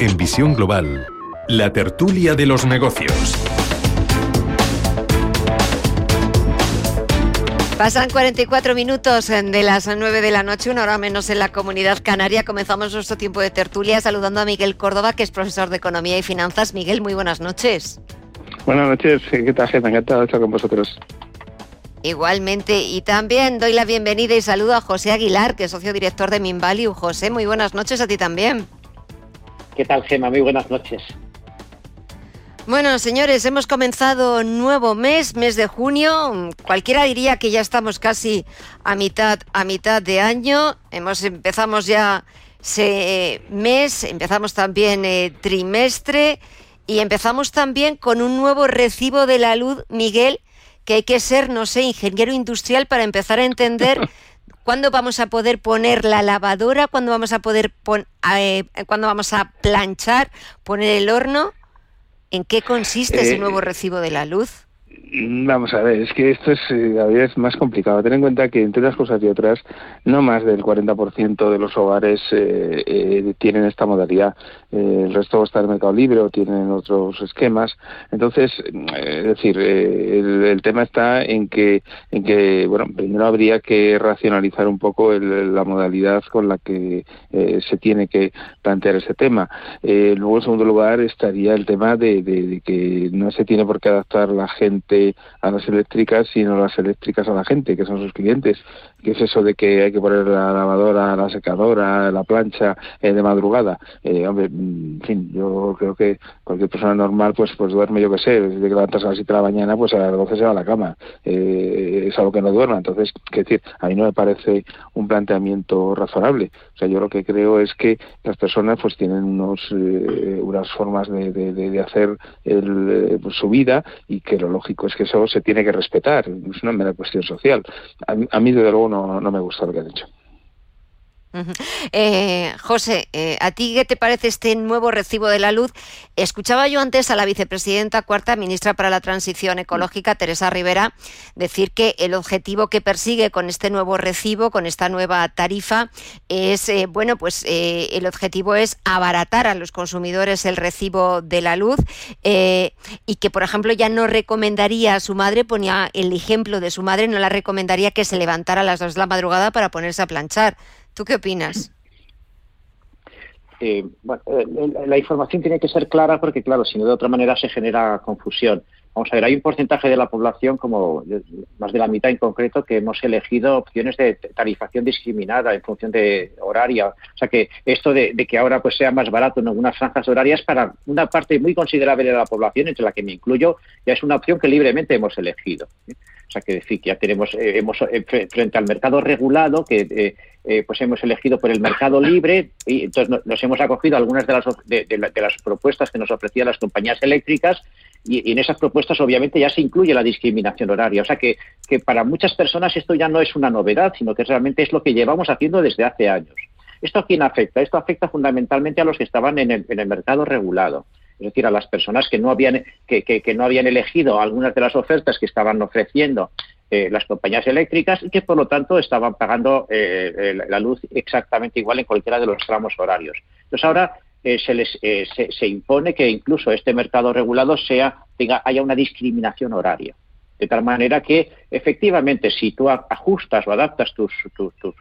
En Visión Global, la tertulia de los negocios. Pasan 44 minutos de las 9 de la noche, una hora menos en la comunidad canaria. Comenzamos nuestro tiempo de tertulia saludando a Miguel Córdoba, que es profesor de Economía y Finanzas. Miguel, muy buenas noches. Buenas noches, ¿qué tal, gente? Encantado de estar con vosotros. Igualmente, y también doy la bienvenida y saludo a José Aguilar, que es socio director de Minvalue. José, muy buenas noches a ti también. ¿Qué tal, Gema? Muy buenas noches. Bueno, señores, hemos comenzado nuevo mes, mes de junio. Cualquiera diría que ya estamos casi a mitad, a mitad de año. Hemos empezamos ya ese mes, empezamos también eh, trimestre y empezamos también con un nuevo recibo de la luz, Miguel, que hay que ser, no sé, ingeniero industrial para empezar a entender cuándo vamos a poder poner la lavadora, cuándo vamos a poder pon, eh, cuándo vamos a planchar, poner el horno. ¿En qué consiste ese Eh, nuevo recibo de la luz? Vamos a ver, es que esto es eh, cada vez más complicado. Ten en cuenta que entre unas cosas y otras, no más del 40% de los hogares eh, eh, tienen esta modalidad. Eh, el resto está en el mercado libre o tienen otros esquemas. Entonces, eh, es decir, eh, el, tema está en que, en que, bueno, primero habría que racionalizar un poco el- la modalidad con la que eh, se tiene que plantear ese tema. Eh, luego, en segundo lugar, estaría el tema de que no se tiene por qué adaptar la gente a las eléctricas, sino las eléctricas a la gente, que son sus clientes. ¿Qué es eso de que hay que poner la lavadora, la secadora, la plancha eh, de madrugada? Eh, hombre, mm, en fin, yo creo que cualquier persona normal pues pues duerme, yo qué sé, desde que levantas a las 7 de la mañana, pues a las 12 se va a la cama. Eh, es algo que no duerma. Entonces, qué decir, a mí no me parece un planteamiento razonable. O sea, yo lo que creo es que las personas pues tienen unos eh, unas formas de, de- hacer el, eh, pues, su vida y que lo lógico es que eso se tiene que respetar. Es una mera cuestión social. A, a mí, desde luego, no, no me gusta lo que han Eh, José, eh, ¿a ti qué te parece este nuevo recibo de la luz? Escuchaba yo antes a la vicepresidenta cuarta, ministra para la Transición Ecológica, Teresa Rivera, decir que el objetivo que persigue con este nuevo recibo, con esta nueva tarifa, es, eh, bueno, pues eh, el objetivo es abaratar a los consumidores el recibo de la luz y que, por ejemplo, ya no recomendaría a su madre, ponía el ejemplo de su madre, no la recomendaría que se levantara a las dos de la madrugada para ponerse a planchar. ¿Tú qué opinas? Eh, bueno, eh, la información tiene que ser clara porque, claro, si no de otra manera se genera confusión. Vamos a ver, hay un porcentaje de la población, como más de la mitad en concreto, que hemos elegido opciones de tarifación discriminada en función de horaria. O sea que esto de, de que ahora pues sea más barato en algunas franjas horarias para una parte muy considerable de la población, entre la que me incluyo, ya es una opción que libremente hemos elegido. O sea que decir que ya tenemos, eh, hemos eh, fre- frente al mercado regulado, que eh, pues hemos elegido por el mercado libre y entonces no- nos hemos acogido algunas de las, de, de la- de las propuestas que nos ofrecían las compañías eléctricas y, y en esas propuestas obviamente ya se incluye la discriminación horaria. O sea que, que para muchas personas esto ya no es una novedad, sino que realmente es lo que llevamos haciendo desde hace años. ¿Esto a quién afecta? Esto afecta fundamentalmente a los que estaban en el, en el mercado regulado. Es decir, a las personas que no habían, que, que- que no habían elegido algunas de las ofertas que estaban ofreciendo eh, las compañías eléctricas y que por lo tanto estaban pagando eh, eh, la- luz exactamente igual en cualquiera de los tramos horarios. Entonces ahora se les se impone que incluso este mercado regulado sea tenga haya una discriminación horaria. De tal manera que, efectivamente, si tú ajustas o adaptas tus,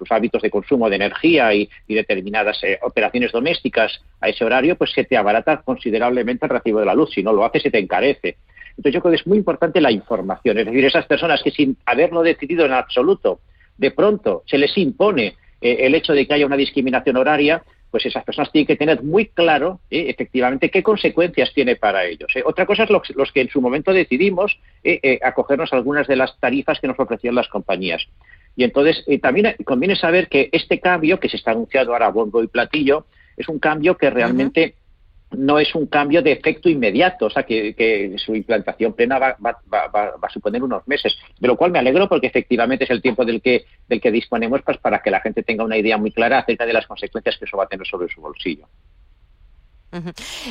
hábitos de consumo de energía y, y determinadas eh, operaciones domésticas a ese horario, pues se te abarata considerablemente el recibo de la luz. Si no lo haces, se te encarece. Entonces, yo creo que es muy importante la información. Es decir, esas personas que sin haberlo decidido en absoluto, de pronto se les impone eh, el hecho de que haya una discriminación horaria, pues esas personas tienen que tener muy claro eh, efectivamente qué consecuencias tiene para ellos. eh. Otra cosa es los, los que en su momento decidimos eh, acogernos a algunas de las tarifas que nos ofrecían las compañías. Y entonces también conviene saber que este cambio, que se está anunciado ahora a bombo y platillo, es un cambio que realmente no es un cambio de efecto inmediato, o sea, que, su implantación plena va, a suponer unos meses, de lo cual me alegro porque efectivamente es el tiempo del que, del que disponemos pues, para que la gente tenga una idea muy clara acerca de las consecuencias que eso va a tener sobre su bolsillo.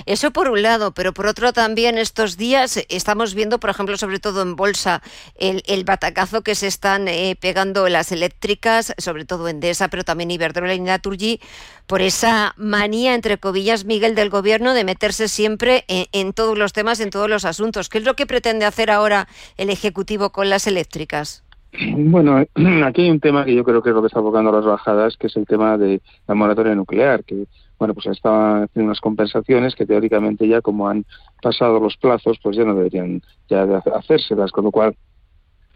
Eso por un lado, pero por otro también estos días estamos viendo, por ejemplo, sobre todo en bolsa, el, batacazo que se están eh, pegando las eléctricas, sobre todo Endesa, pero también Iberdrola y Naturgy, por esa manía, entre comillas, Miguel, del gobierno de meterse siempre en, en todos los temas, en todos los asuntos. ¿Qué es lo que pretende hacer ahora el Ejecutivo con las eléctricas? Bueno, aquí hay un tema que yo creo que es lo que está provocando las bajadas, que es el tema de la moratoria nuclear, que bueno, pues estaban haciendo unas compensaciones que teóricamente ya como han pasado los plazos, pues ya no deberían ya de hacérselas, con lo cual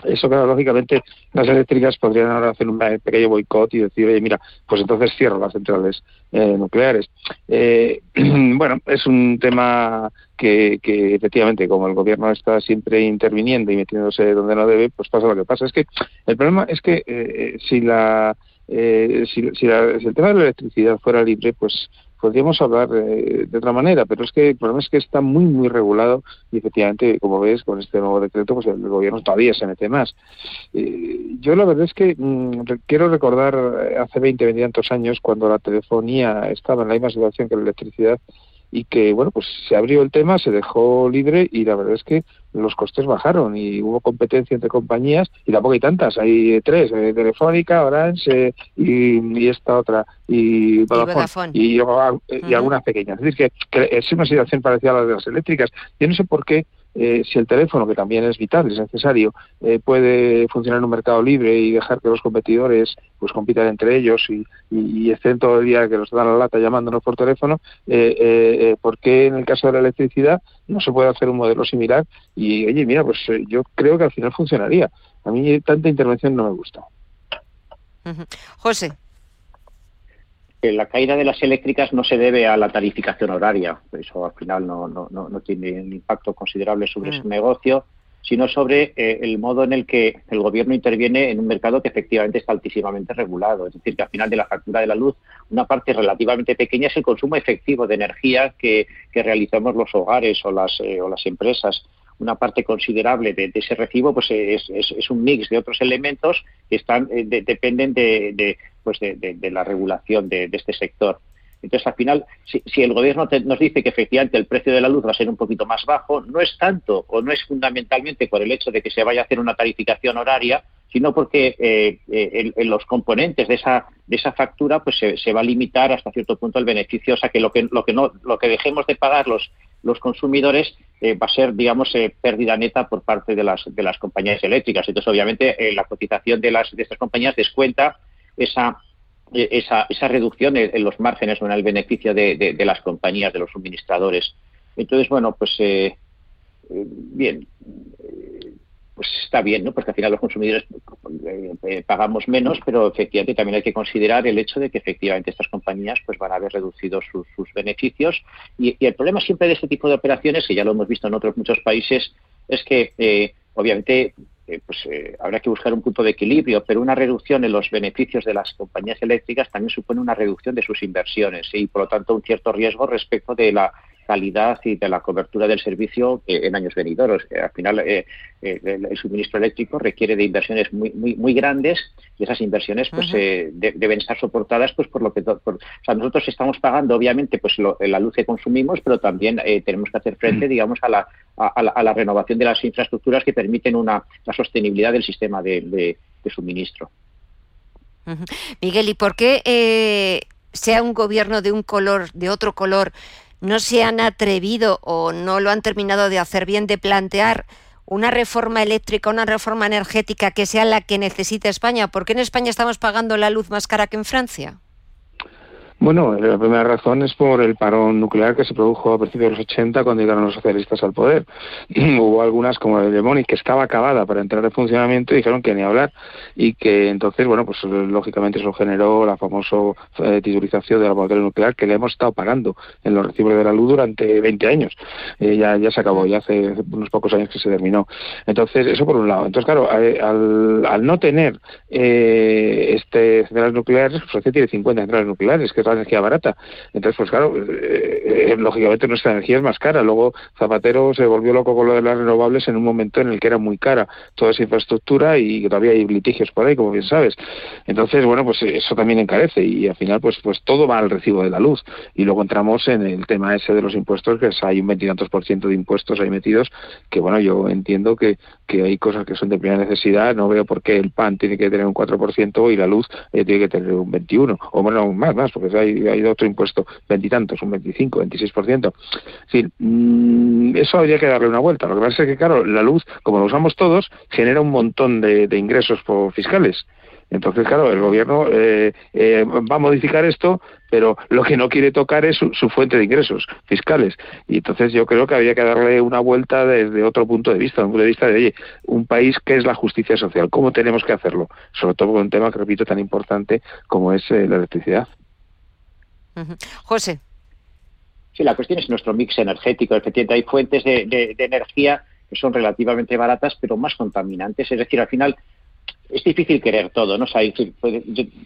eso, claro, lógicamente las eléctricas podrían ahora hacer un pequeño boicot y decir, oye, mira, pues entonces cierro las centrales eh, nucleares. Eh, bueno, es un tema que, que, efectivamente, como el gobierno está siempre interviniendo y metiéndose donde no debe, pues pasa lo que pasa. Es que el problema es que eh, si la eh, si, si, el tema de la electricidad fuera libre, pues podríamos hablar eh, de otra manera, pero es que el problema es que está muy, muy regulado y efectivamente, como ves, con este nuevo decreto, pues el gobierno todavía se mete más. Eh, yo la verdad es que mm, quiero recordar hace 20, 20 tantos años, cuando la telefonía estaba en la misma situación que la electricidad, y que bueno pues se abrió el tema se dejó libre y la verdad es que los costes bajaron y hubo competencia entre compañías y tampoco hay tantas. Hay tres eh, telefónica Orange y, esta otra y Vodafone. Y, y, algunas pequeñas. Es decir que, es una situación parecida a la de las eléctricas. Yo no sé por qué eh, si el teléfono, que también es vital, es necesario, eh, puede funcionar en un mercado libre y dejar que los competidores pues compitan entre ellos y, y, estén todo el día que nos dan la lata llamándonos por teléfono, eh, eh, ¿por qué en el caso de la electricidad no se puede hacer un modelo similar? Y oye, mira, pues yo creo que al final funcionaría. A mí tanta intervención no me gusta. José la caída de las eléctricas no se debe a la tarificación horaria, eso al final no, no, no, tiene un impacto considerable sobre mm. su negocio, sino sobre eh, el modo en el que el gobierno interviene en un mercado que efectivamente está altísimamente regulado. Es decir, que al final de la factura de la luz, una parte relativamente pequeña es el consumo efectivo de energía que, realizamos los hogares o las, eh, o las empresas una parte considerable de, ese recibo pues es, es, un mix de otros elementos que están eh, dependen de, pues de, la regulación de, este sector. Entonces, al final, si, el gobierno nos dice que efectivamente el precio de la luz va a ser un poquito más bajo, no es tanto o no es fundamentalmente por el hecho de que se vaya a hacer una tarificación horaria, sino porque eh, eh, en, los componentes de esa de esa factura pues se, va a limitar hasta cierto punto el beneficio, o sea que lo que lo que no lo que dejemos de pagar los los consumidores eh, va a ser digamos pérdida neta por parte de las de las compañías eléctricas. Entonces obviamente la cotización de las de estas compañías descuenta esa, esa, esa reducción en, los márgenes o en el beneficio de, las compañías, de los suministradores. Entonces, bueno, pues eh, eh, bien, eh, pues está bien, ¿no? Porque al final los consumidores pagamos menos, pero efectivamente también hay que considerar el hecho de que efectivamente estas compañías pues van a haber reducido sus, beneficios. Y, y, el problema siempre de este tipo de operaciones, que ya lo hemos visto en otros muchos países, es que obviamente eh, pues eh, habrá que buscar un punto de equilibrio, pero una reducción en los beneficios de las compañías eléctricas también supone una reducción de sus inversiones y, por lo tanto, un cierto riesgo respecto de la calidad y de la cobertura del servicio en años venideros. Al final, eh, eh, el, suministro eléctrico requiere de inversiones muy muy, muy grandes y esas inversiones pues eh, deben estar soportadas pues por lo que o sea, nosotros estamos pagando obviamente pues la luz que consumimos, pero también tenemos que hacer frente, digamos, a la, a, la, renovación de las infraestructuras que permiten una la sostenibilidad del sistema de, suministro. Miguel, ¿y por qué sea un gobierno de un color, de otro color, no se han atrevido o no lo han terminado de hacer bien de plantear una reforma eléctrica, una reforma energética que sea la que necesite España? ¿Por qué en España estamos pagando la luz más cara que en Francia? Bueno, la primera razón es por el parón nuclear que se produjo a principios de los 80 cuando llegaron los socialistas al poder. Hubo algunas, como la de Moni, que estaba acabada para entrar en funcionamiento y dijeron que ni hablar. Y que entonces, bueno, pues lógicamente eso generó la famosa eh, titulización de la laboratorio nuclear que le hemos estado pagando en los recibos de la luz durante 20 años. Eh, ya, ya se acabó, ya hace unos pocos años que se terminó. Entonces, eso por un lado. Entonces, claro, eh, al, al no tener este centrales nucleares, Francia tiene 50 centrales nucleares, que es energía barata. Entonces, pues claro, eh, eh, lógicamente nuestra energía es más cara. Luego Zapatero se volvió loco con lo de las renovables en un momento en el que era muy cara toda esa infraestructura y todavía hay litigios por ahí, como bien sabes. Entonces, bueno, pues eso también encarece y al final, pues, pues todo va al recibo de la luz. Y luego entramos en el tema ese de los impuestos, que hay un veintitantos por ciento de impuestos ahí metidos, que bueno, yo entiendo que, que hay cosas que son de primera necesidad, no veo por qué el pan tiene que tener un 4% y la luz eh, tiene que tener un 21%, o bueno, más, más, porque hay, hay otro impuesto, veintitantos, un 25, 26%. En fin, mm, eso habría que darle una vuelta. Lo que pasa es que, claro, la luz, como lo usamos todos, genera un montón de, de ingresos fiscales. Entonces, claro, el gobierno eh, eh, va a modificar esto, pero lo que no quiere tocar es su, fuente de ingresos fiscales. Y entonces yo creo que habría que darle una vuelta desde otro punto de vista, un punto de vista de, oye, un país que es la justicia social, ¿cómo tenemos que hacerlo? Sobre todo con un tema que repito tan importante como es eh, la electricidad. José. Sí, la cuestión es nuestro mix energético. Efectivamente, hay fuentes de, energía que son relativamente baratas, pero más contaminantes. Es decir, al final es difícil querer todo, ¿no? Sea,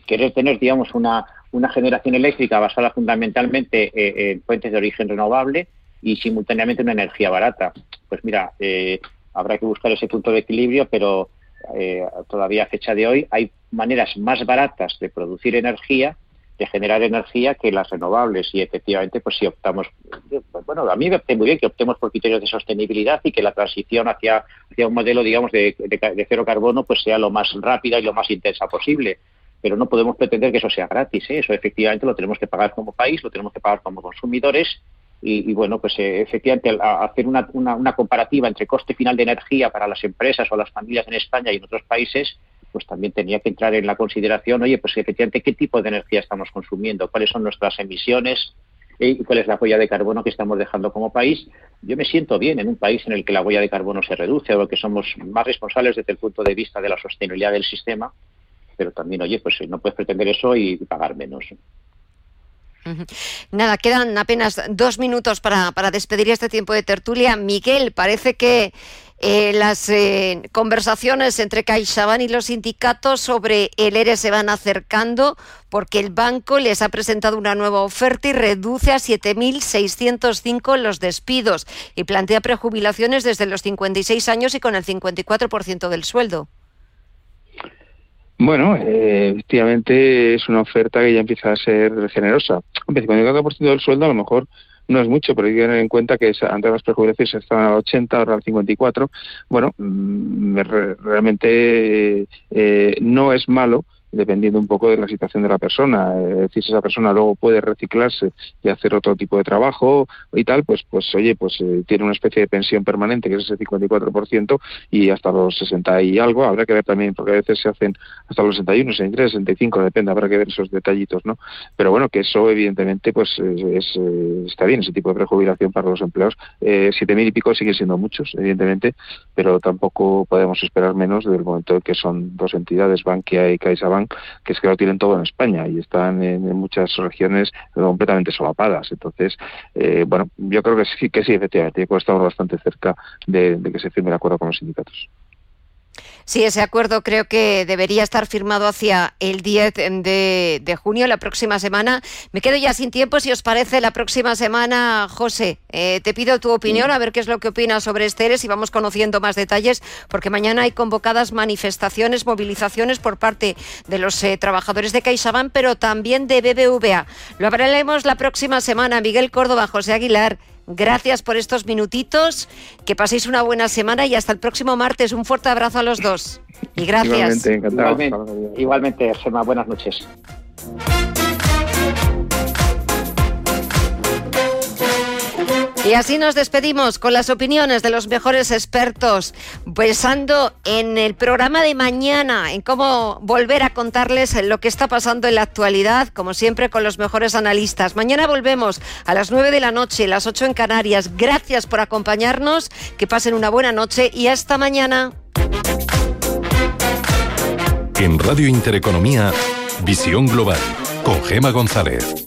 querer tener, digamos, una, generación eléctrica basada fundamentalmente eh, en fuentes de origen renovable y simultáneamente una energía barata. Pues mira, eh, habrá que buscar ese punto de equilibrio, pero eh, todavía a fecha de hoy hay maneras más baratas de producir energía de generar energía que las renovables. Y efectivamente pues si optamos bueno a mí me parece muy bien que optemos por criterios de sostenibilidad y que la transición hacia, hacia un modelo digamos de, cero carbono pues sea lo más rápida y lo más intensa posible. Pero no podemos pretender que eso sea gratis ¿eh? eso efectivamente lo tenemos que pagar como país lo tenemos que pagar como consumidores. Y, bueno, pues eh, efectivamente hacer una, una, una, comparativa entre coste final de energía para las empresas o las familias en España y en otros países, pues también tenía que entrar en la consideración, oye, pues efectivamente, ¿qué tipo de energía estamos consumiendo? ¿Cuáles son nuestras emisiones? ¿Y cuál es la huella de carbono que estamos dejando como país? Yo me siento bien en un país en el que la huella de carbono se reduce o que somos más responsables desde el punto de vista de la sostenibilidad del sistema, pero también, oye, pues no puedes pretender eso y pagar menos. Nada, quedan apenas dos minutos para, para despedir este tiempo de tertulia. Miguel, parece que eh, las eh, conversaciones entre CaixaBank y los sindicatos sobre el ERE se van acercando porque el banco les ha presentado una nueva oferta y reduce a 7.605 los despidos y plantea prejubilaciones desde los 56 años y con el 54% del sueldo. Bueno, eh, efectivamente es una oferta que ya empieza a ser generosa. Un 54% del sueldo a lo mejor no es mucho, pero hay que tener en cuenta que antes las prejubilaciones estaban al 80, ahora al 54. Bueno, mm, realmente eh, no es malo dependiendo un poco de la situación de la persona. Es decir, si esa persona luego puede reciclarse y hacer otro tipo de trabajo y tal, pues, pues oye, pues eh, tiene una especie de pensión permanente que es ese 54% y hasta los 60 y algo. Habrá que ver también, porque a veces se hacen hasta los 61, 63, 65, depende, habrá que ver esos detallitos, ¿no? Pero bueno, que eso evidentemente pues es, eh, está bien, ese tipo de prejubilación para los empleados. Eh, siete mil y pico siguen siendo muchos, evidentemente, pero tampoco podemos esperar menos del momento en que son dos entidades, Bankia y CaixaBank, que es que lo tienen todo en España y están en, muchas regiones completamente solapadas. Entonces, eh, bueno, yo creo que sí, que sí, efectivamente, estamos bastante cerca de que se firme el acuerdo con los sindicatos. Sí, ese acuerdo creo que debería estar firmado hacia el 10 de, junio, la próxima semana. Me quedo ya sin tiempo, si os parece, la próxima semana, José. Eh, te pido tu opinión, a ver qué es lo que opinas sobre Esteres y vamos conociendo más detalles, porque mañana hay convocadas manifestaciones, movilizaciones por parte de los eh, trabajadores de CaixaBank, pero también de BBVA. Lo hablaremos la próxima semana. Miguel Córdoba, José Aguilar. Gracias por estos minutitos, que paséis una buena semana y hasta el próximo martes. Un fuerte abrazo a los dos. Y gracias. Igualmente, igualmente Gemma, buenas noches. Y así nos despedimos con las opiniones de los mejores expertos, pensando en el programa de mañana, en cómo volver a contarles lo que está pasando en la actualidad, como siempre con los mejores analistas. Mañana volvemos a las 9 de la noche, las 8 en Canarias. Gracias por acompañarnos, que pasen una buena noche y hasta mañana. En Radio Intereconomía, Visión Global, con Gema González.